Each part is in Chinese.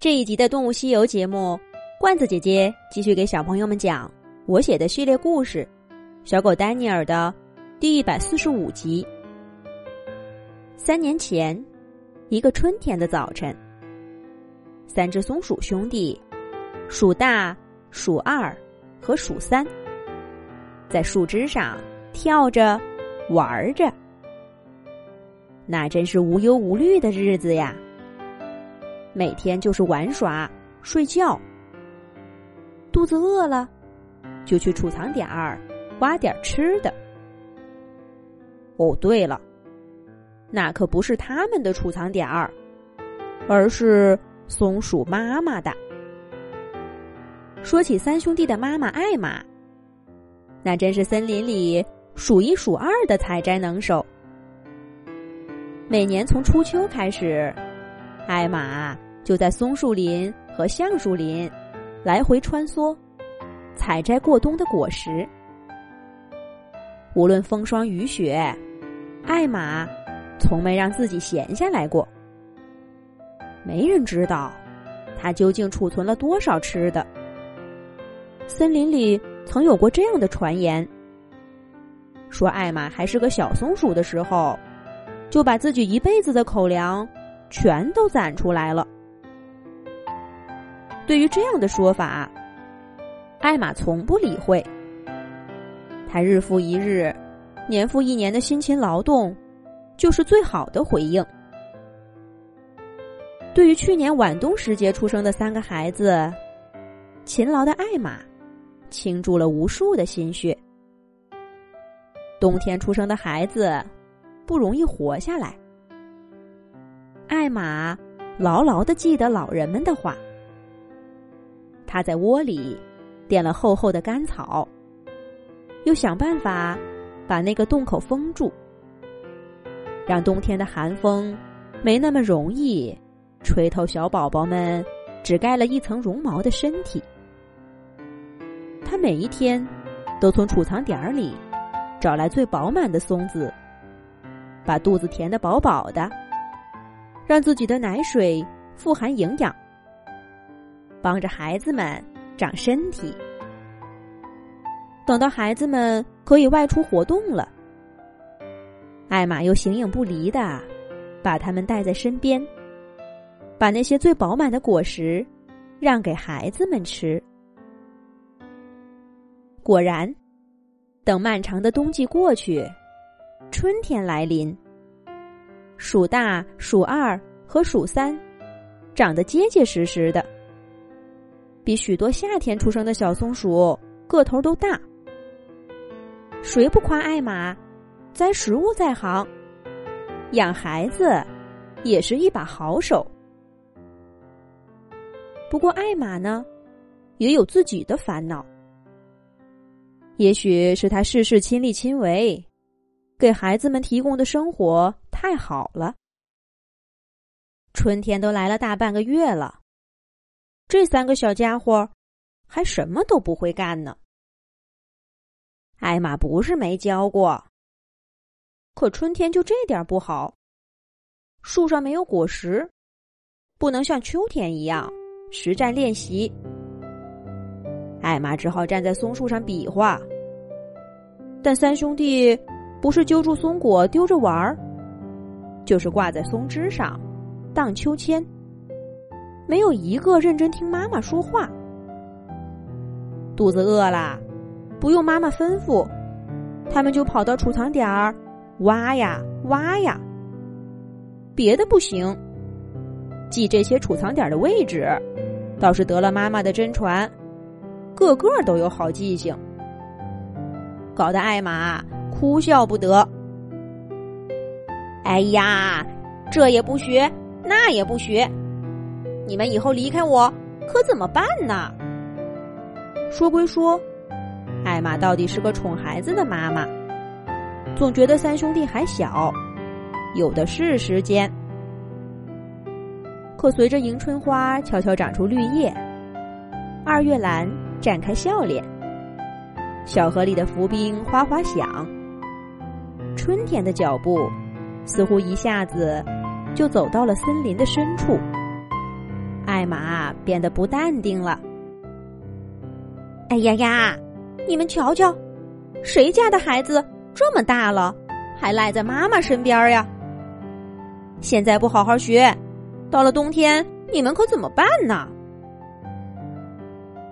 这一集的《动物西游》节目，罐子姐姐继续给小朋友们讲我写的系列故事《小狗丹尼尔》的第一百四十五集。三年前，一个春天的早晨，三只松鼠兄弟——鼠大、鼠二和鼠三，在树枝上跳着、玩着，那真是无忧无虑的日子呀。每天就是玩耍、睡觉。肚子饿了，就去储藏点儿挖点吃的。哦，对了，那可不是他们的储藏点儿，而是松鼠妈妈的。说起三兄弟的妈妈艾玛，那真是森林里数一数二的采摘能手。每年从初秋开始，艾玛。就在松树林和橡树林来回穿梭，采摘过冬的果实。无论风霜雨雪，艾玛从没让自己闲下来过。没人知道他究竟储存了多少吃的。森林里曾有过这样的传言：说艾玛还是个小松鼠的时候，就把自己一辈子的口粮全都攒出来了。对于这样的说法，艾玛从不理会。他日复一日、年复一年的辛勤劳动，就是最好的回应。对于去年晚冬时节出生的三个孩子，勤劳的艾玛倾注了无数的心血。冬天出生的孩子不容易活下来，艾玛牢牢的记得老人们的话。他在窝里垫了厚厚的干草，又想办法把那个洞口封住，让冬天的寒风没那么容易吹透小宝宝们只盖了一层绒毛的身体。他每一天都从储藏点儿里找来最饱满的松子，把肚子填得饱饱的，让自己的奶水富含营养。帮着孩子们长身体，等到孩子们可以外出活动了，艾玛又形影不离的把他们带在身边，把那些最饱满的果实让给孩子们吃。果然，等漫长的冬季过去，春天来临，鼠大、鼠二和鼠三长得结结实实的。比许多夏天出生的小松鼠个头都大，谁不夸艾玛栽食物在行，养孩子也是一把好手。不过艾玛呢，也有自己的烦恼。也许是他事事亲力亲为，给孩子们提供的生活太好了。春天都来了大半个月了。这三个小家伙还什么都不会干呢。艾玛不是没教过，可春天就这点不好，树上没有果实，不能像秋天一样实战练习。艾玛只好站在松树上比划，但三兄弟不是揪住松果丢着玩儿，就是挂在松枝上荡秋千。没有一个认真听妈妈说话。肚子饿了，不用妈妈吩咐，他们就跑到储藏点儿挖呀挖呀。别的不行，记这些储藏点的位置，倒是得了妈妈的真传，个个都有好记性，搞得艾玛哭笑不得。哎呀，这也不学，那也不学。你们以后离开我，可怎么办呢？说归说，艾玛到底是个宠孩子的妈妈，总觉得三兄弟还小，有的是时间。可随着迎春花悄悄长出绿叶，二月兰绽开笑脸，小河里的浮冰哗哗响，春天的脚步似乎一下子就走到了森林的深处。艾玛变得不淡定了。哎呀呀，你们瞧瞧，谁家的孩子这么大了，还赖在妈妈身边呀？现在不好好学，到了冬天你们可怎么办呢？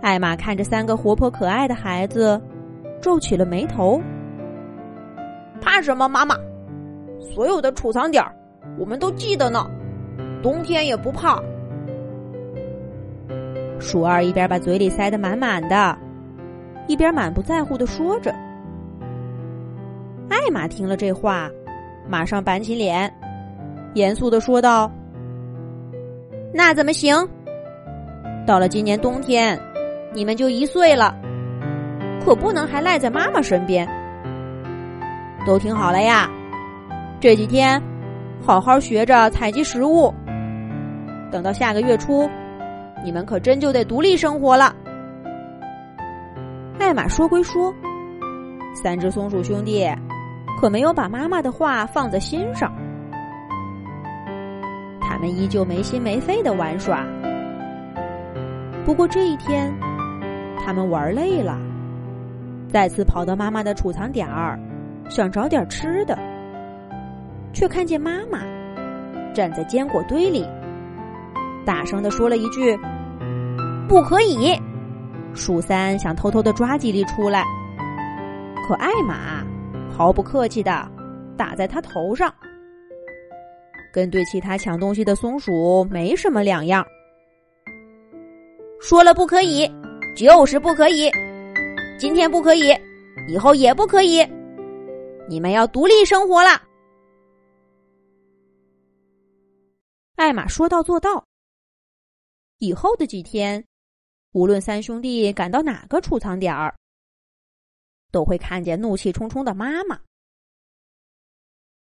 艾玛看着三个活泼可爱的孩子，皱起了眉头。怕什么，妈妈？所有的储藏点我们都记得呢，冬天也不怕。鼠二一边把嘴里塞得满满的。一边满不在乎的说着，艾玛听了这话，马上板起脸，严肃的说道：“那怎么行？到了今年冬天，你们就一岁了，可不能还赖在妈妈身边。都听好了呀，这几天好好学着采集食物。等到下个月初，你们可真就得独立生活了。”艾玛说归说，三只松鼠兄弟可没有把妈妈的话放在心上。他们依旧没心没肺的玩耍。不过这一天，他们玩累了，再次跑到妈妈的储藏点儿，想找点吃的，却看见妈妈站在坚果堆里，大声的说了一句：“不可以。”鼠三想偷偷的抓几粒出来，可艾玛毫不客气的打在他头上，跟对其他抢东西的松鼠没什么两样。说了不可以，就是不可以，今天不可以，以后也不可以，你们要独立生活了。艾玛说到做到，以后的几天。无论三兄弟赶到哪个储藏点儿，都会看见怒气冲冲的妈妈。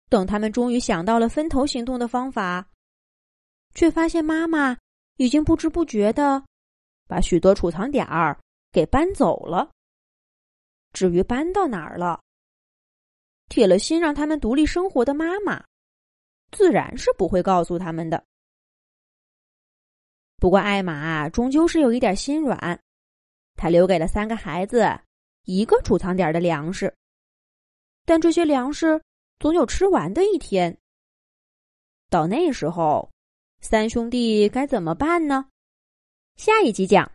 等他们终于想到了分头行动的方法，却发现妈妈已经不知不觉的把许多储藏点儿给搬走了。至于搬到哪儿了，铁了心让他们独立生活的妈妈，自然是不会告诉他们的。不过，艾玛终究是有一点心软，他留给了三个孩子一个储藏点的粮食。但这些粮食总有吃完的一天。到那时候，三兄弟该怎么办呢？下一集讲。